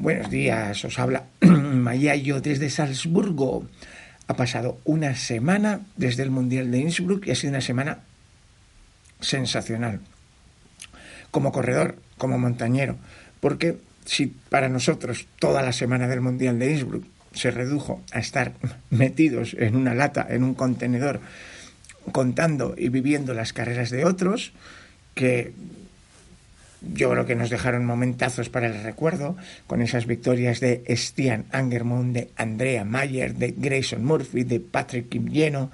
Buenos días, os habla Mayayo desde Salzburgo. Ha pasado una semana desde el Mundial de Innsbruck y ha sido una semana sensacional. Como corredor, como montañero, porque si para nosotros toda la semana del Mundial de Innsbruck se redujo a estar metidos en una lata, en un contenedor, contando y viviendo las carreras de otros, que yo creo que nos dejaron momentazos para el recuerdo, con esas victorias de Stian Angermund, de Andrea Mayer, de Grayson Murphy, de Patrick Kimyeno.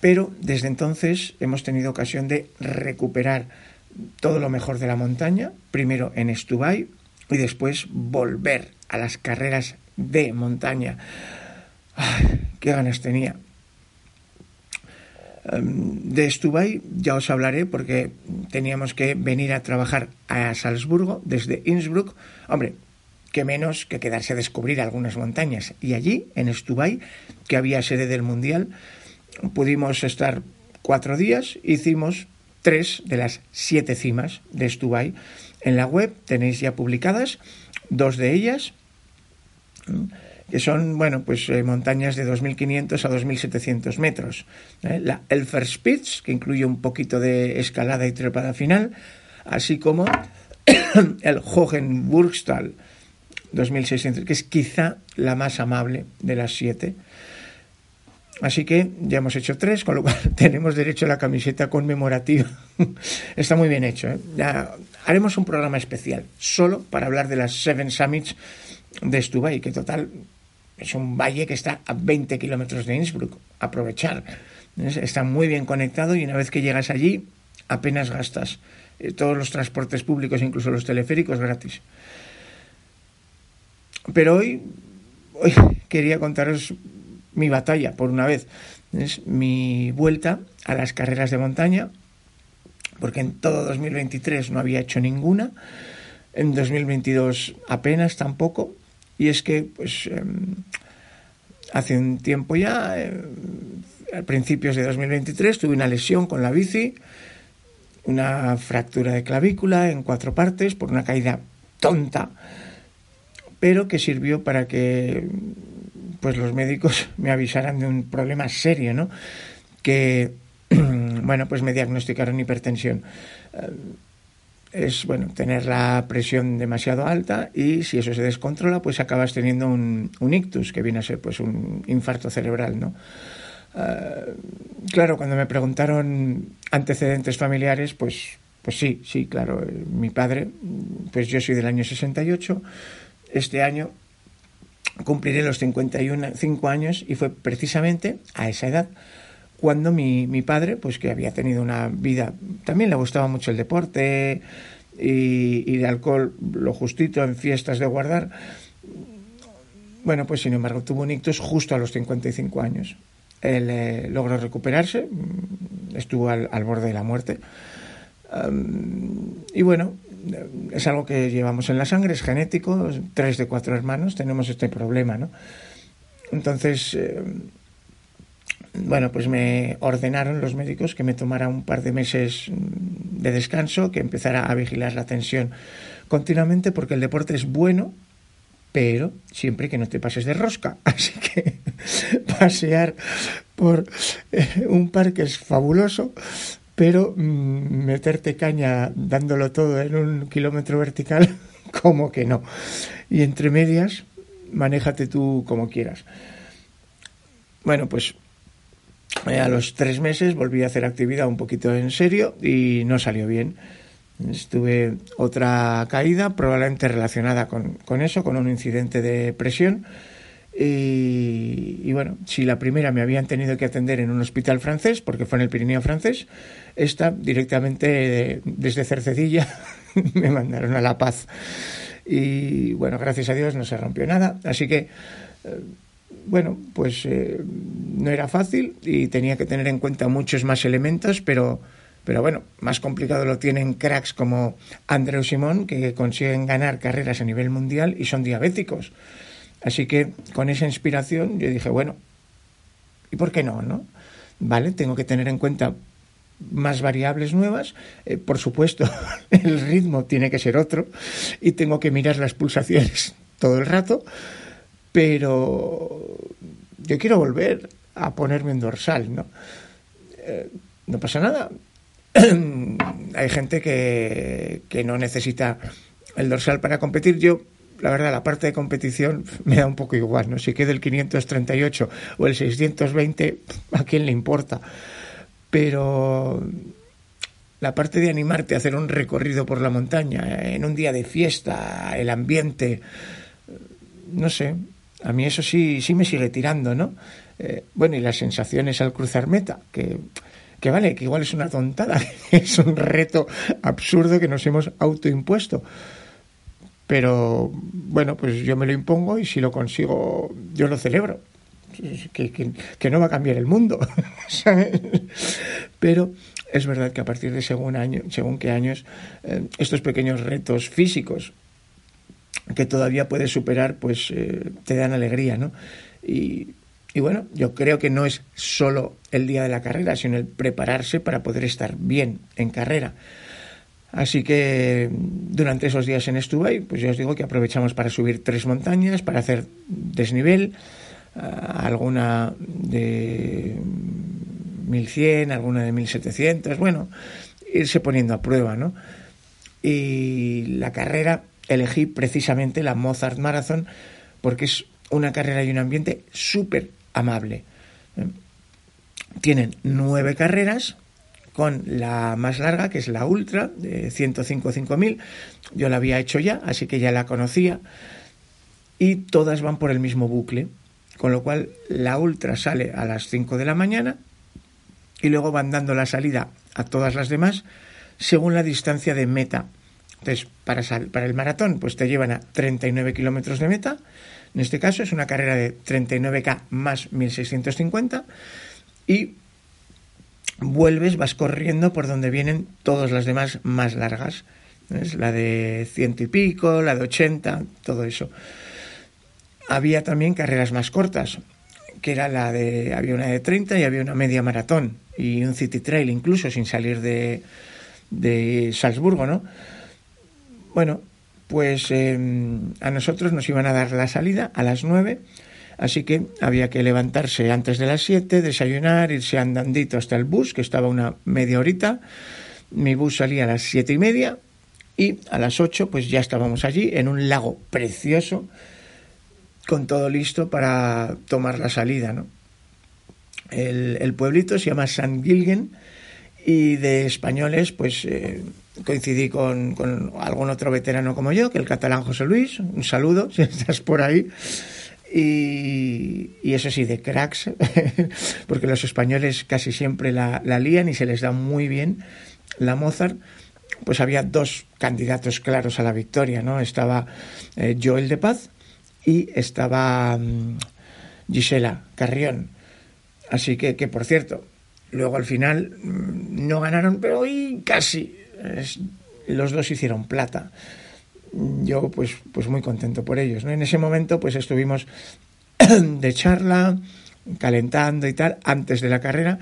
Pero desde entonces hemos tenido ocasión de recuperar todo lo mejor de la montaña, primero en Estubay y después volver a las carreras de montaña. Qué ganas tenía de Stubay ya os hablaré porque teníamos que venir a trabajar a Salzburgo desde Innsbruck. Hombre, que menos que quedarse a descubrir algunas montañas. Y allí, en Stubay, que había sede del Mundial, pudimos estar cuatro días, hicimos tres de las siete cimas de Stubay. En la web tenéis ya publicadas dos de ellas que son, bueno, pues eh, montañas de 2.500 a 2.700 metros. ¿eh? La Elferspitz, que incluye un poquito de escalada y trepada final, así como el Hohenburgstal, 2.600, que es quizá la más amable de las siete. Así que ya hemos hecho tres, con lo cual tenemos derecho a la camiseta conmemorativa. Está muy bien hecho. ¿eh? Ya haremos un programa especial solo para hablar de las Seven Summits de Stubay, que total es un valle que está a 20 kilómetros de Innsbruck. Aprovechar. Está muy bien conectado y una vez que llegas allí, apenas gastas. Eh, todos los transportes públicos, incluso los teleféricos, gratis. Pero hoy, hoy quería contaros mi batalla, por una vez. Es mi vuelta a las carreras de montaña, porque en todo 2023 no había hecho ninguna. En 2022 apenas tampoco. Y es que, pues, em, hace un tiempo ya, eh, a principios de 2023, tuve una lesión con la bici, una fractura de clavícula en cuatro partes por una caída tonta, pero que sirvió para que pues los médicos me avisaran de un problema serio, ¿no? Que, bueno, pues me diagnosticaron hipertensión es bueno tener la presión demasiado alta y si eso se descontrola pues acabas teniendo un, ictus que viene a ser pues un infarto cerebral no ah, claro cuando me preguntaron antecedentes familiares pues pues sí sí claro eh, mi padre pues yo soy del año 68 este año cumpliré los 51 5 años y fue precisamente a esa edad cuando mi, mi padre, pues que había tenido una vida, también le gustaba mucho el deporte y, de alcohol lo justito en fiestas de guardar, bueno, pues sin embargo tuvo un ictus justo a los 55 años. Él eh, logró recuperarse, mm, estuvo al, borde de la muerte. y bueno, es algo que llevamos en la sangre, es genético, tres de cuatro hermanos tenemos este problema, ¿no? Entonces, eh, bueno, pues me ordenaron los médicos que me tomara un par de meses de descanso, que empezara a vigilar la tensión continuamente, porque el deporte es bueno, pero siempre que no te pases de rosca. Así que pasear por eh, un parque es fabuloso, pero mm, meterte caña dándolo todo en un kilómetro vertical, como que no. Y entre medias, manéjate tú como quieras. Bueno, pues eh, a los tres meses volví a hacer actividad un poquito en serio y no salió bien. Estuve otra caída, probablemente relacionada con, eso, con un incidente de presión. Y, bueno, si la primera me habían tenido que atender en un hospital francés, porque fue en el Pirineo francés, esta directamente desde Cercedilla me mandaron a La Paz. Y bueno, gracias a Dios no se rompió nada. Así que, eh, bueno, pues eh, no era fácil y tenía que tener en cuenta muchos más elementos, pero, pero bueno, más complicado lo tienen cracks como Andreu Simón, que consiguen ganar carreras a nivel mundial y son diabéticos. Así que con esa inspiración yo dije, bueno, ¿y por qué no? no? Vale, tengo que tener en cuenta más variables nuevas. Eh, por supuesto, el ritmo tiene que ser otro y tengo que mirar las pulsaciones todo el rato, pero yo quiero volver a ponerme en dorsal, ¿no? Eh, no pasa nada. Hay gente que, que no necesita el dorsal para competir. Yo la verdad, la parte de competición me da un poco igual, ¿no? Si queda el 538 o el 620, ¿a quién le importa? Pero la parte de animarte a hacer un recorrido por la montaña, en un día de fiesta, el ambiente, no sé, a mí eso sí, sí me sigue tirando, ¿no? Eh, bueno, y las sensaciones al cruzar meta, que, que vale, que igual es una tontada, es un reto absurdo que nos hemos autoimpuesto pero bueno, pues yo me lo impongo y si lo consigo, yo lo celebro. Que, que, no va a cambiar el mundo, Pero es verdad que a partir de según, año, según qué años, eh, estos pequeños retos físicos que todavía puedes superar, pues eh, te dan alegría, ¿no? Y, y bueno, yo creo que no es solo el día de la carrera, sino el prepararse para poder estar bien en carrera. Así que durante esos días en Estubay, pues ya os digo que aprovechamos para subir tres montañas, para hacer desnivel, alguna de 1100, alguna de 1700, bueno, irse poniendo a prueba, ¿no? Y la carrera elegí precisamente la Mozart Marathon porque es una carrera y un ambiente súper amable. Tienen nueve carreras, con la más larga, que es la Ultra, de 105 5000. Yo la había hecho ya, así que ya la conocía. Y todas van por el mismo bucle. Con lo cual, la Ultra sale a las 5 de la mañana y luego van dando la salida a todas las demás según la distancia de meta. Entonces, para, para el maratón, pues te llevan a 39 kilómetros de meta. En este caso es una carrera de 39K más 1650. Y vuelves, vas corriendo por donde vienen todas las demás más largas. Es la de ciento y pico, la de ochenta, todo eso. Había también carreras más cortas, que era la de, había una de 30 y había una media maratón y un city trail incluso sin salir de, de Salzburgo, ¿no? Bueno, pues em, a nosotros nos iban a dar la salida a las 9 Así que había que levantarse antes de las 7, desayunar, irse andandito hasta el bus, que estaba una media horita. Mi bus salía a las siete y media y a las 8 pues ya estábamos allí en un lago precioso con todo listo para tomar la salida. ¿no? El, pueblito se llama San Gilgen y de españoles pues eh, coincidí con, algún otro veterano como yo, que el catalán José Luis. Un saludo si estás por ahí. Y, eso sí, de cracks, porque los españoles casi siempre la, lían y se les da muy bien la Mozart, pues había dos candidatos claros a la victoria, ¿no? Estaba eh, Joel de Paz y estaba mm, Gisela Carrión. Así que, que, por cierto, luego al final mm, no ganaron, pero hoy casi. Los dos hicieron plata yo pues, pues muy contento por ellos. ¿no? En ese momento pues estuvimos de charla, calentando y tal, antes de la carrera.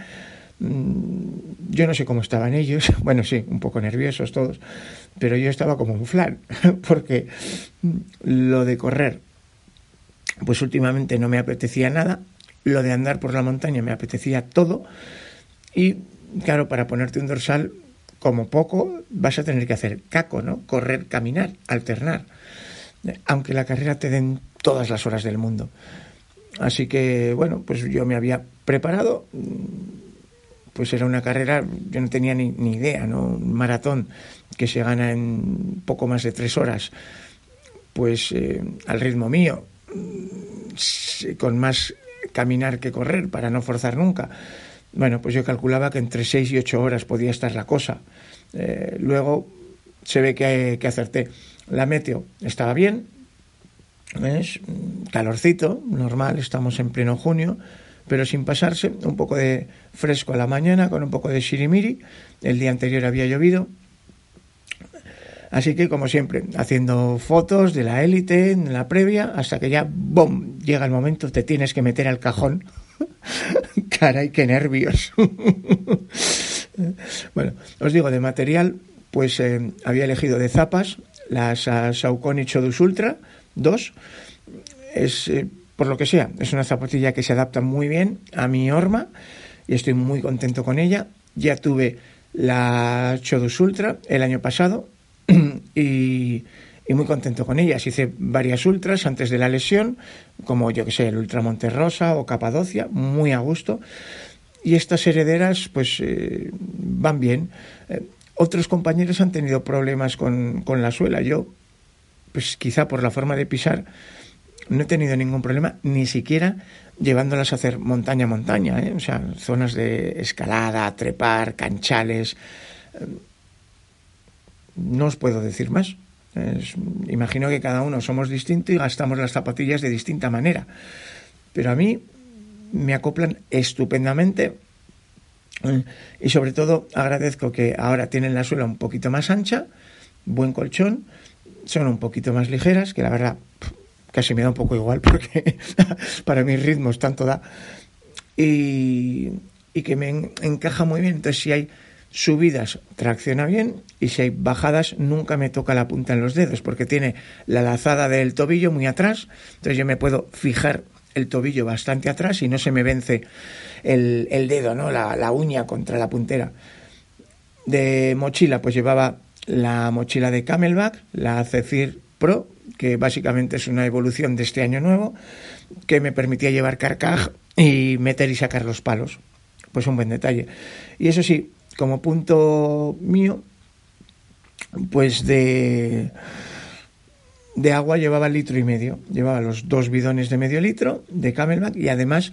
Mm, yo no sé cómo estaban ellos, bueno, sí, un poco nerviosos todos, pero yo estaba como un flan, porque lo de correr, pues últimamente no me apetecía nada, lo de andar por la montaña me apetecía todo, y claro, para ponerte un dorsal como poco vas a tener que hacer caco, ¿no? Correr, caminar, alternar. Aunque la carrera te den todas las horas del mundo. Así que, bueno, pues yo me había preparado. Pues era una carrera, yo no tenía ni, idea, ¿no? Un maratón que se gana en poco más de tres horas. Pues eh, al ritmo mío, con más caminar que correr para no forzar nunca. Bueno, pues yo calculaba que entre 6 y 8 horas podía estar la cosa. Eh, luego se ve que, acerté. La meteo estaba bien, es calorcito, normal, estamos en pleno junio, pero sin pasarse, un poco de fresco a la mañana con un poco de shirimiri. El día anterior había llovido. Así que, como siempre, haciendo fotos de la élite en la previa, hasta que ya, ¡bom!, llega el momento, te tienes que meter al cajón. Caray, qué nervios. bueno, os digo, de material, pues eh, había elegido de zapas las Saucony Chodus Ultra 2. Es, eh, por lo que sea, es una zapatilla que se adapta muy bien a mi horma y estoy muy contento con ella. Ya tuve la Chodus Ultra el año pasado y, y, muy contento con ellas. Hice varias ultras antes de la lesión, como yo que sé, el Ultra Monterrosa o Capadocia, muy a gusto. Y estas herederas, pues eh, van bien. Eh, otros compañeros han tenido problemas con, con la suela. Yo, pues quizá por la forma de pisar, no he tenido ningún problema, ni siquiera llevándolas a hacer montaña montaña, ¿eh? o sea, zonas de escalada, trepar, canchales. No os puedo decir más. Imagino que cada uno somos distintos y gastamos las zapatillas de distinta manera. Pero a mí me acoplan estupendamente y sobre todo agradezco que ahora tienen la suela un poquito más ancha, buen colchón, son un poquito más ligeras, que la verdad casi me da un poco igual porque para mis ritmos tanto da. Y, y que me encaja muy bien. Entonces, si hay subidas, tracciona bien y si hay bajadas, nunca me toca la punta en los dedos porque tiene la lazada del tobillo muy atrás. Entonces, yo me puedo fijar el tobillo bastante atrás y no se me vence el, dedo, ¿no? La, uña contra la puntera. De mochila, pues llevaba la mochila de Camelback, la Zephyr Pro, que básicamente es una evolución de este año nuevo, que me permitía llevar carcaj y meter y sacar los palos. Pues un buen detalle. Y eso sí, como punto mío, pues de, de agua llevaba litro y medio. Llevaba los dos bidones de medio litro de Camelback y además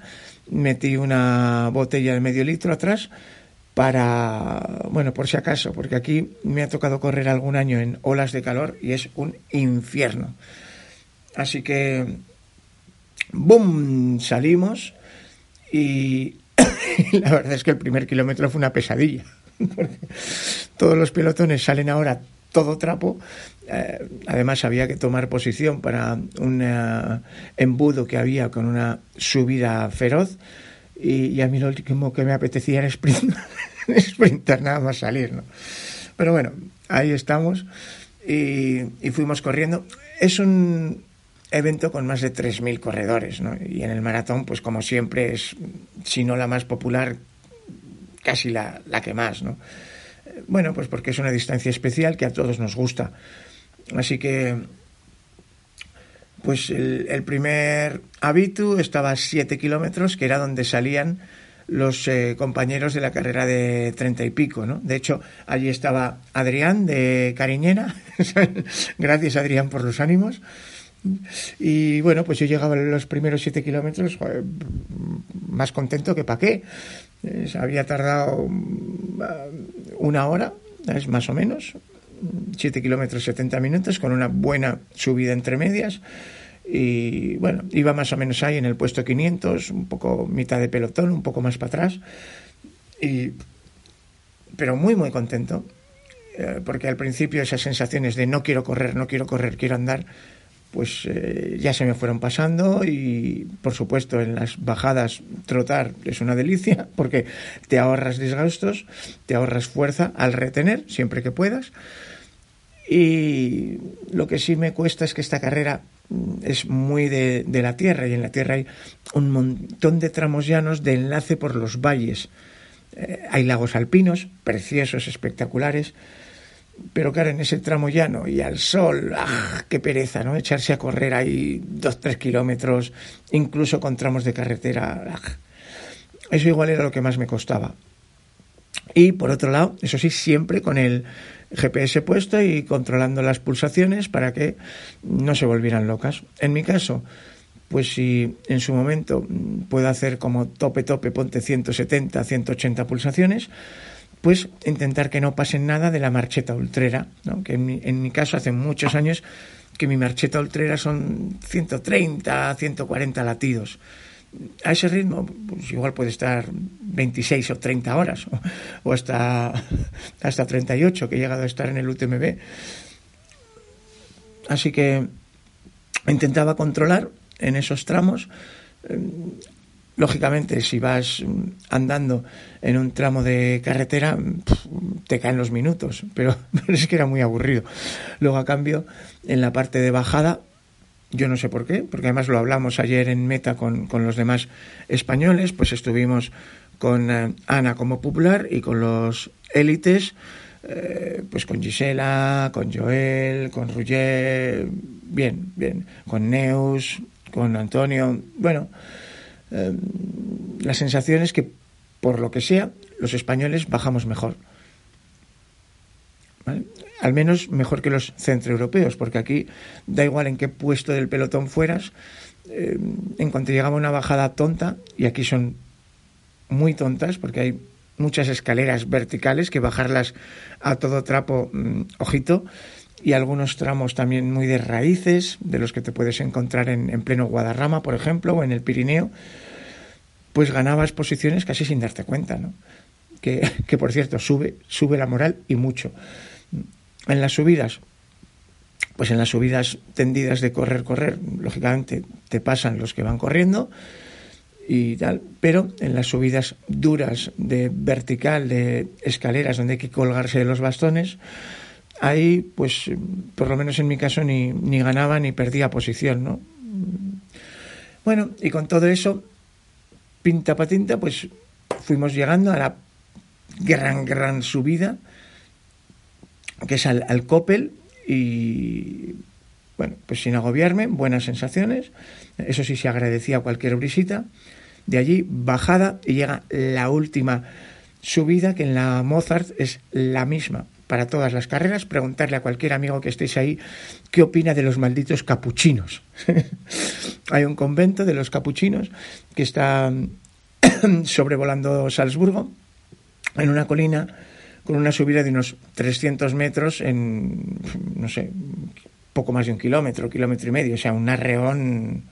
metí una botella de medio litro atrás para, bueno, por si acaso, porque aquí me ha tocado correr algún año en olas de calor y es un infierno. Así que, ¡boom! Salimos y la verdad es que el primer kilómetro fue una pesadilla. Porque todos los pelotones salen ahora todo trapo. Eh, además había que tomar posición para un uh, embudo que había con una subida feroz y, a mí lo último que me apetecía era sprint, sprinter, nada más salir, ¿no? Pero bueno, ahí estamos y, y, fuimos corriendo. Es un evento con más de 3.000 corredores, ¿no? Y en el maratón, pues como siempre, es, si no la más popular, casi la, la que más, ¿no? Bueno, pues porque es una distancia especial que a todos nos gusta. Así que pues el, el primer habitu estaba a 7 kilómetros, que era donde salían los eh, compañeros de la carrera de treinta y pico, ¿no? De hecho, allí estaba Adrián de Cariñena, gracias Adrián por los ánimos, y bueno, pues yo llegaba los primeros siete kilómetros más contento que para qué. Había tardado mm, una hora, es más o menos, 7 kilómetros 70 minutos con una buena subida entre medias y bueno, iba más o menos ahí en el puesto 500, un poco mitad de pelotón, un poco más para atrás y pero muy muy contento eh, porque al principio esas sensaciones de no quiero correr, no quiero correr, quiero andar pues eh, ya se me fueron pasando y por supuesto en las bajadas trotar es una delicia porque te ahorras desgastos, te ahorras fuerza al retener siempre que puedas y lo que sí me cuesta es que esta carrera mm, es muy de, la tierra y en la tierra hay un montón de tramos llanos de enlace por los valles. Eh, hay lagos alpinos, preciosos, espectaculares, pero claro, en ese tramo llano y al sol, ¡ah, qué pereza, ¿no? Echarse a correr ahí dos, tres kilómetros, incluso con tramos de carretera. ¡ah! Eso igual era lo que más me costaba. Y por otro lado, eso sí, siempre con el GPS puesto y controlando las pulsaciones para que no se volvieran locas. En mi caso, pues si en su momento puedo hacer como tope tope, ponte 170, 180 pulsaciones, pues intentar que no pasen nada de la marcheta ultrera, ¿no? que en mi, en mi caso hace muchos años que mi marcheta ultrera son 130, 140 latidos. A ese ritmo, pues igual puede estar 26 o 30 horas, o, hasta, hasta 38, que he llegado a estar en el UTMB. Así que intentaba controlar en esos tramos. Eh, lógicamente, si vas andando en un tramo de carretera, te caen los minutos, pero, es que era muy aburrido. Luego, a cambio, en la parte de bajada, yo no sé por qué, porque además lo hablamos ayer en Meta con, con los demás españoles, pues estuvimos con eh, Ana como popular y con los élites, eh, pues con Gisela, con Joel, con Roger, bien, bien, con Neus, con Antonio. Bueno, eh, la sensación es que, por lo que sea, los españoles bajamos mejor. ¿Vale? Al menos mejor que los centroeuropeos, porque aquí da igual en qué puesto del pelotón fueras, eh, en cuanto llegaba una bajada tonta, y aquí son muy tontas, porque hay muchas escaleras verticales que bajarlas a todo trapo, mmm, ojito, y algunos tramos también muy de raíces, de los que te puedes encontrar en, en, pleno Guadarrama, por ejemplo, o en el Pirineo, pues ganabas posiciones casi sin darte cuenta, ¿no? Que, que por cierto, sube, sube la moral y mucho. En las subidas, pues en las subidas tendidas de correr, correr, lógicamente te pasan los que van corriendo y tal, pero en las subidas duras de vertical, de escaleras donde hay que colgarse de los bastones, ahí, pues, por lo menos en mi caso, ni, ni ganaba ni perdía posición, ¿no? Bueno, y con todo eso, pinta patinta, pues fuimos llegando a la gran, gran subida, que es al, al Coppel, y bueno, pues sin agobiarme, buenas sensaciones, eso sí se agradecía cualquier brisita, de allí bajada y llega la última subida, que en la Mozart es la misma, para todas las carreras, preguntarle a cualquier amigo que estéis ahí qué opina de los malditos capuchinos. Hay un convento de los capuchinos que está sobrevolando Salzburgo en una colina con una subida de unos 300 metros en, no sé, poco más de un kilómetro, kilómetro y medio, o sea, un arreón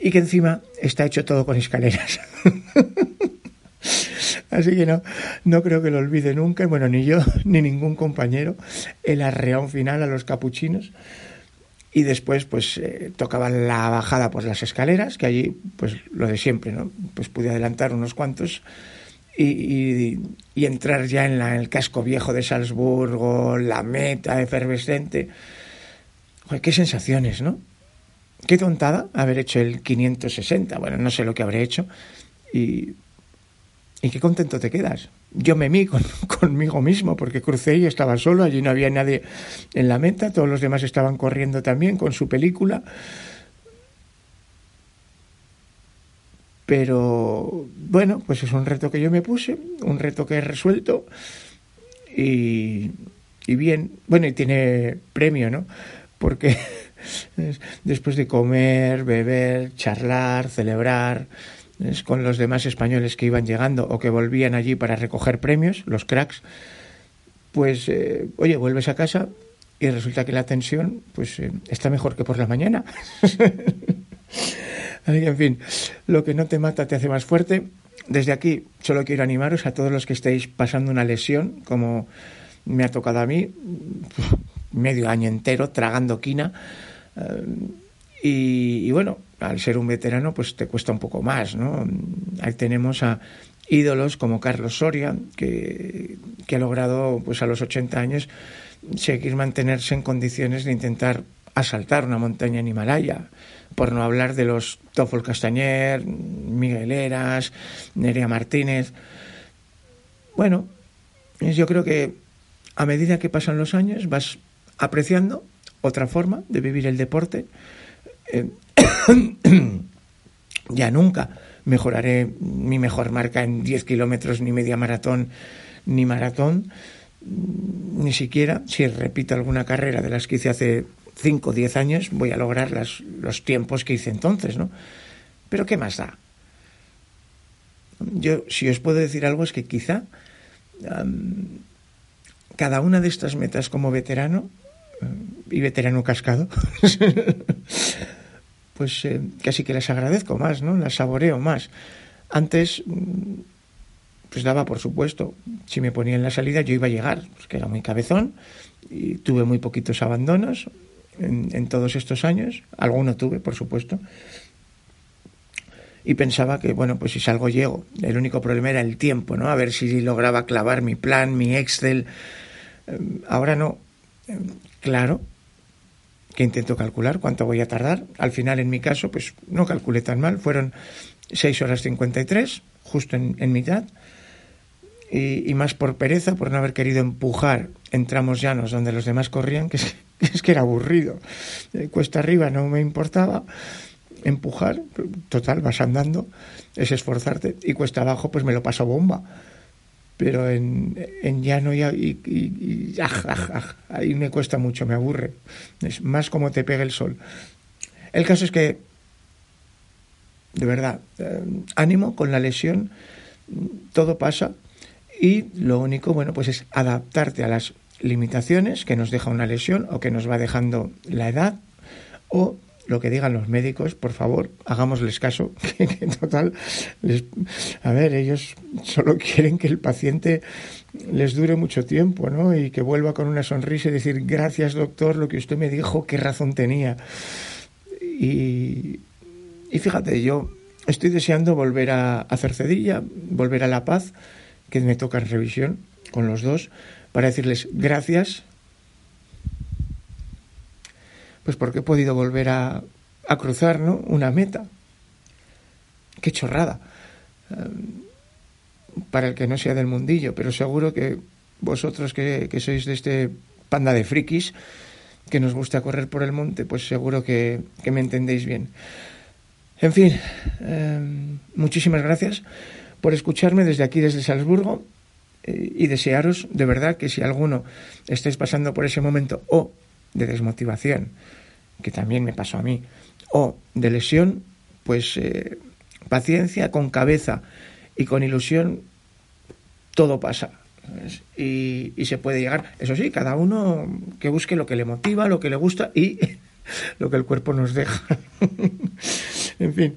y que encima está hecho todo con escaleras. Así que no, no creo que lo olvide nunca, bueno, ni yo ni ningún compañero, el arreón final a los capuchinos. Y después, pues, eh, tocaba la bajada por las escaleras, que allí, pues, lo de siempre, ¿no? Pues pude adelantar unos cuantos y, entrar ya en, la, el casco viejo de Salzburgo, la meta efervescente. Qué sensaciones, ¿no? Qué tontada haber hecho el 560. Bueno, no sé lo que habré hecho. Y y qué contento te quedas. Yo me mí con, conmigo mismo porque crucé y estaba solo, allí no había nadie en la meta, todos los demás estaban corriendo también con su película. Pero bueno, pues es un reto que yo me puse, un reto que he resuelto y, y bien, bueno, y tiene premio, ¿no? Porque después de comer, beber, charlar, celebrar, con los demás españoles que iban llegando o que volvían allí para recoger premios, los cracks, pues, eh, oye, vuelves a casa y resulta que la tensión pues eh, está mejor que por la mañana. En fin, lo que no te mata te hace más fuerte. Desde aquí solo quiero animaros a todos los que estéis pasando una lesión, como me ha tocado a mí, medio año entero tragando quina. Eh, y bueno, al ser un veterano, pues te cuesta un poco más, ¿no? Ahí tenemos a ídolos como Carlos Soria, que, ha logrado, pues a los 80 años, seguir mantenerse en condiciones de intentar asaltar una montaña en Himalaya, por no hablar de los Toffol Castañer, Miguel Eras, Nerea Martínez. Bueno, yo creo que a medida que pasan los años vas apreciando otra forma de vivir el deporte. Eh, ya nunca mejoraré mi mejor marca en 10 kilómetros, ni media maratón, ni maratón, ni siquiera si repito alguna carrera de las que hice hace 5 o 10 años voy a lograr las, los tiempos que hice entonces, ¿no? Pero ¿qué más da? Yo, si os puedo decir algo, es que quizá cada una de estas metas como veterano eh, y veterano cascado, pues eh, casi que las agradezco más, ¿no? Las saboreo más. Antes, mm, pues daba por supuesto, si me ponía en la salida yo iba a llegar, pues que era muy cabezón y tuve muy poquitos abandonos en, en todos estos años, alguno tuve, por supuesto, y pensaba que, bueno, pues si salgo llego. El único problema era el tiempo, ¿no? A ver si lograba clavar mi plan, mi Excel. Em, ahora no. Em, claro que intento calcular cuánto voy a tardar. Al final, en mi caso, pues no calculé tan mal. Fueron 6 horas 53, justo en, en mitad. Y, más por pereza, por no haber querido empujar en tramos llanos donde los demás corrían, que es, es que era aburrido. Eh, cuesta arriba no me importaba empujar, total, vas andando, es esforzarte, y cuesta abajo, pues me lo paso bomba. Pero en, llano y, y, ahí me cuesta mucho, me aburre. Es más como te pega el sol. El caso es que, de verdad, eh, ánimo con la lesión, todo pasa y lo único, bueno, pues es adaptarte a las limitaciones que nos deja una lesión o que nos va dejando la edad o lo que digan los médicos, por favor, hagámosles caso, que, total, les, a ver, ellos solo quieren que el paciente les dure mucho tiempo, ¿no? Y que vuelva con una sonrisa y decir, gracias doctor, lo que usted me dijo, qué razón tenía. Y, y fíjate, yo estoy deseando volver a, hacer Cedilla, volver a La Paz, que me toca en revisión con los dos, para decirles gracias pues porque he podido volver a, cruzar ¿no? una meta. Qué chorrada. Um, para el que no sea del mundillo, pero seguro que vosotros que, sois de este panda de frikis, que nos gusta correr por el monte, pues seguro que, que me entendéis bien. En fin, eh, muchísimas gracias por escucharme desde aquí, desde Salzburgo, eh, y desearos de verdad que si alguno estáis pasando por ese momento o de desmotivación, que también me pasó a mí, o de lesión, pues eh, paciencia con cabeza y con ilusión, todo pasa. Y, y, se puede llegar, eso sí, cada uno que busque lo que le motiva, lo que le gusta y lo que el cuerpo nos deja. en fin,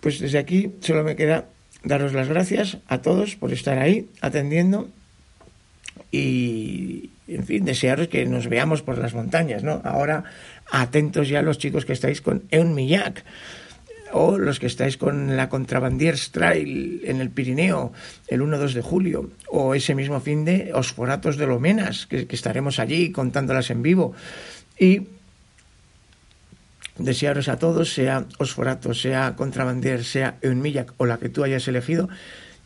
pues desde aquí solo me queda daros las gracias a todos por estar ahí atendiendo y, en fin, desearos que nos veamos por las montañas, ¿no? Ahora, atentos ya los chicos que estáis con Eun Millac o los que estáis con la Contrabandiers Trail en el Pirineo el 1-2 de julio, o ese mismo fin de Osforatos de Lomenas, que, estaremos allí contándolas en vivo. Y desearos a todos, sea Osforatos, sea Contrabandiers, sea Eunmillac o la que tú hayas elegido,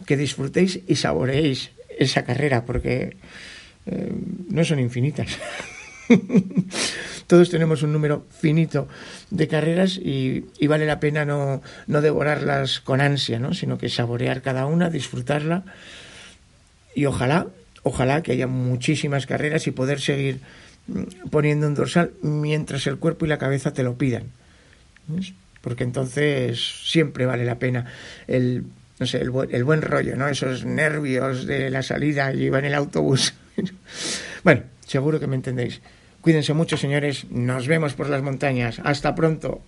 que disfrutéis y saboreéis esa carrera, porque eh, no son infinitas. Todos tenemos un número finito de carreras y, vale la pena no, no, devorarlas con ansia, ¿no? sino que saborear cada una, disfrutarla y ojalá, ojalá que haya muchísimas carreras y poder seguir mm, poniendo un dorsal mientras el cuerpo y la cabeza te lo pidan. Porque entonces siempre vale la pena el no sé, el, buen, el buen rollo, ¿no? Esos nervios de la salida, y iba en el autobús. bueno, seguro que me entendéis. Cuídense mucho, señores. Nos vemos por las montañas. Hasta pronto.